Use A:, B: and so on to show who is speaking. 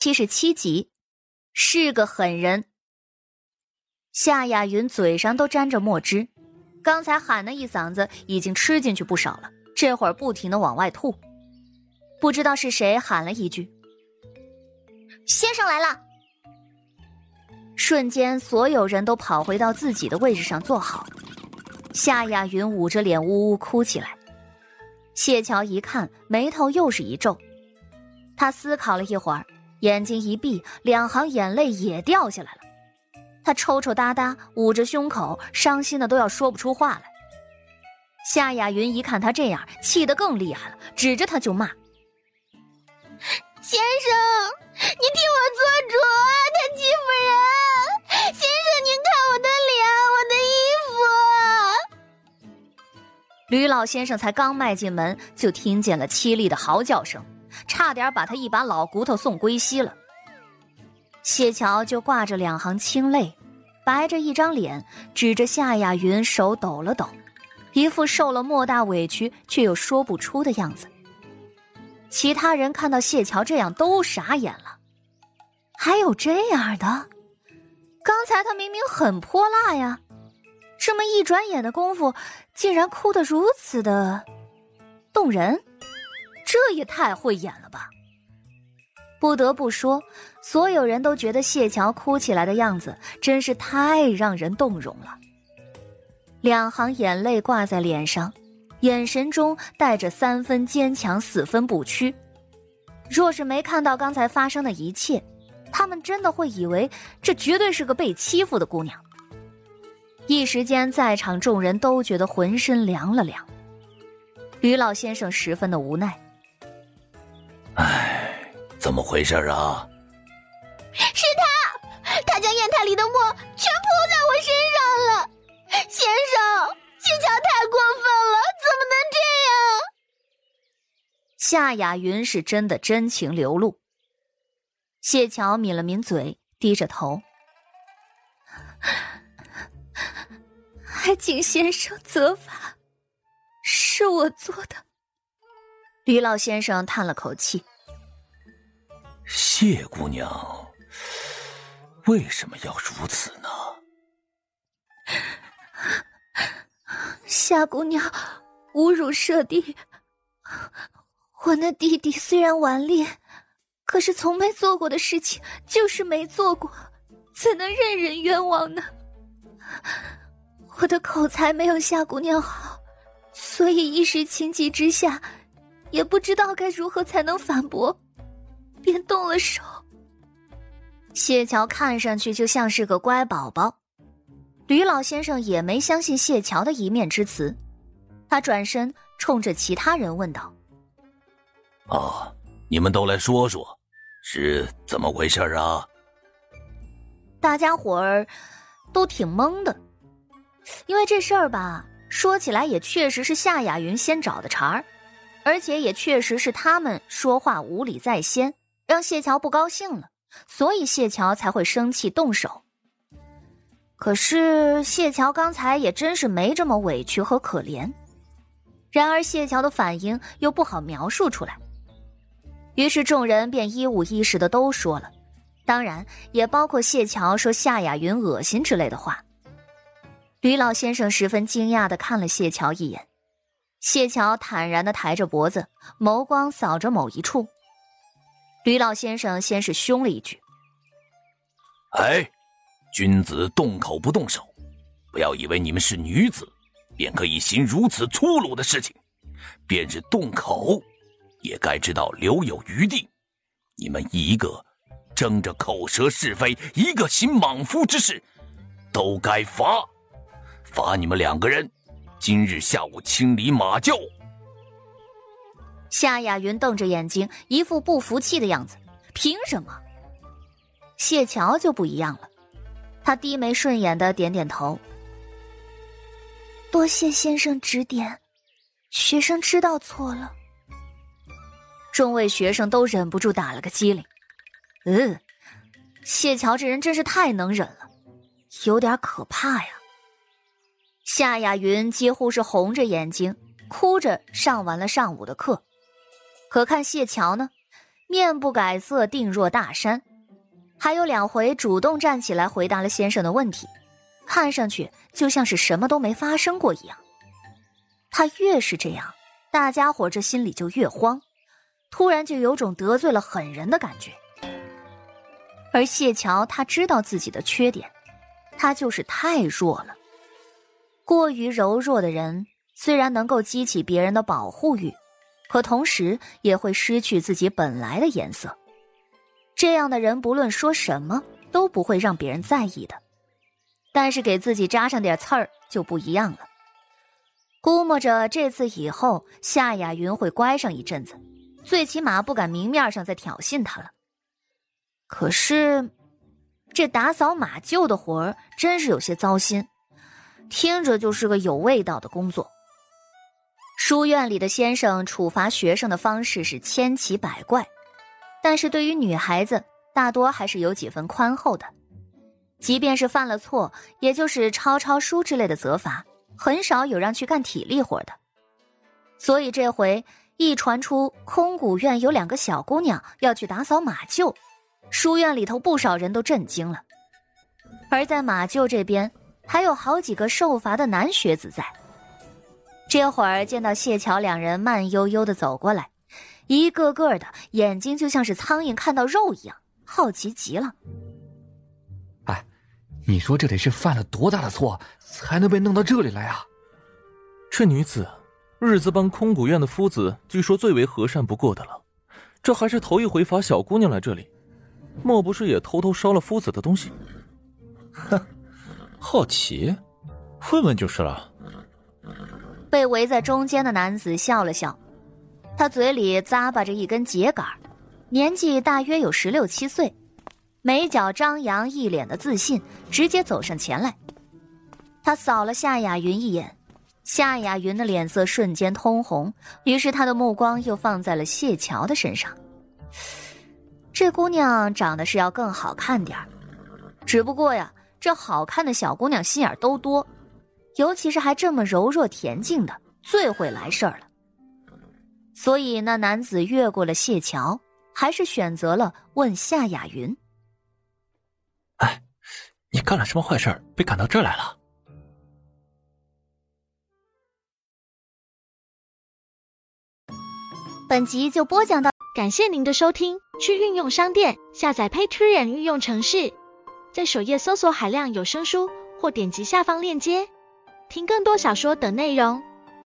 A: 七十七集，是个狠人。夏雅云嘴上都沾着墨汁，刚才喊那一嗓子已经吃进去不少了，这会儿不停的往外吐。不知道是谁喊了一句：“
B: 先生来了。”
A: 瞬间，所有人都跑回到自己的位置上坐好。夏雅云捂着脸呜呜哭起来。谢桥一看，眉头又是一皱，他思考了一会儿。眼睛一闭，两行眼泪也掉下来了。他抽抽搭搭，捂着胸口，伤心的都要说不出话来。夏雅云一看他这样，气得更厉害了，指着他就骂：“
B: 先生，你替我做主啊！他欺负人！先生，您看我的脸，我的衣
A: 服！”吕老先生才刚迈进门，就听见了凄厉的嚎叫声。差点把他一把老骨头送归西了。谢桥就挂着两行清泪，白着一张脸，指着夏雅云，手抖了抖，一副受了莫大委屈却又说不出的样子。其他人看到谢桥这样，都傻眼了。还有这样的？刚才他明明很泼辣呀，这么一转眼的功夫，竟然哭得如此的动人。这也太会演了吧！不得不说，所有人都觉得谢桥哭起来的样子真是太让人动容了。两行眼泪挂在脸上，眼神中带着三分坚强，四分不屈。若是没看到刚才发生的一切，他们真的会以为这绝对是个被欺负的姑娘。一时间，在场众人都觉得浑身凉了凉。吕老先生十分的无奈。
C: 唉，怎么回事啊？
B: 是他，他将砚台里的墨全泼在我身上了。先生，谢桥太过分了，怎么能这样？
A: 夏雅云是真的真情流露。谢桥抿了抿嘴，低着头，还请先生责罚，是我做的。吕老先生叹了口气：“
C: 谢姑娘为什么要如此呢？”
A: 夏姑娘侮辱舍弟，我那弟弟虽然顽劣，可是从没做过的事情就是没做过，怎能任人冤枉呢？我的口才没有夏姑娘好，所以一时情急之下。也不知道该如何才能反驳，便动了手。谢桥看上去就像是个乖宝宝，吕老先生也没相信谢桥的一面之词，他转身冲着其他人问道：“
C: 啊，你们都来说说，是怎么回事啊？”
A: 大家伙儿都挺懵的，因为这事儿吧，说起来也确实是夏雅云先找的茬儿。而且也确实是他们说话无理在先，让谢桥不高兴了，所以谢桥才会生气动手。可是谢桥刚才也真是没这么委屈和可怜，然而谢桥的反应又不好描述出来，于是众人便一五一十的都说了，当然也包括谢桥说夏雅云恶心之类的话。吕老先生十分惊讶的看了谢桥一眼。谢桥坦然的抬着脖子，眸光扫着某一处。吕老先生先是凶了一句：“
C: 哎，君子动口不动手，不要以为你们是女子，便可以行如此粗鲁的事情。便是动口，也该知道留有余地。你们一个争着口舌是非，一个行莽夫之事，都该罚，罚你们两个人。”今日下午清理马厩。
A: 夏雅云瞪着眼睛，一副不服气的样子。凭什么？谢桥就不一样了，他低眉顺眼的点点头。多谢先生指点，学生知道错了。众位学生都忍不住打了个激灵。嗯，谢桥这人真是太能忍了，有点可怕呀。夏雅云几乎是红着眼睛，哭着上完了上午的课。可看谢桥呢，面不改色，定若大山。还有两回主动站起来回答了先生的问题，看上去就像是什么都没发生过一样。他越是这样，大家伙这心里就越慌，突然就有种得罪了狠人的感觉。而谢桥他知道自己的缺点，他就是太弱了。过于柔弱的人虽然能够激起别人的保护欲。可同时也会失去自己本来的颜色，这样的人不论说什么都不会让别人在意的，但是给自己扎上点刺儿就不一样了。估摸着这次以后夏雅云会乖上一阵子，最起码不敢明面上再挑衅他了。可是，这打扫马厩的活儿真是有些糟心，听着就是个有味道的工作。书院里的先生处罚学生的方式是千奇百怪，但是对于女孩子，大多还是有几分宽厚的。即便是犯了错，也就是抄抄书之类的责罚，很少有让去干体力活的。所以这回一传出空谷院有两个小姑娘要去打扫马厩，书院里头不少人都震惊了。而在马厩这边，还有好几个受罚的男学子在。这会儿见到谢桥两人慢悠悠的走过来，一个个的眼睛就像是苍蝇看到肉一样，好奇极了。
D: 哎，你说这得是犯了多大的错，才能被弄到这里来啊？
E: 这女子，日子帮空谷院的夫子，据说最为和善不过的了，这还是头一回罚小姑娘来这里，莫不是也偷偷烧了夫子的东西？
F: 哼，好奇，问问就是了。
A: 被围在中间的男子笑了笑，他嘴里咂巴着一根秸秆，年纪大约有十六七岁，眉角张扬，一脸的自信，直接走上前来。他扫了夏雅云一眼，夏雅云的脸色瞬间通红，于是他的目光又放在了谢桥的身上。这姑娘长得是要更好看点只不过呀，这好看的小姑娘心眼都多。尤其是还这么柔弱恬静的，最会来事儿了。所以那男子越过了谢桥，还是选择了问夏雅云：“
F: 哎，你干了什么坏事被赶到这儿来了？”
A: 本集就播讲到，
B: 感谢您的收听。去运用商店下载 Patreon 运用城市，在首页搜索海量有声书，或点击下方链接。听更多小说等内容。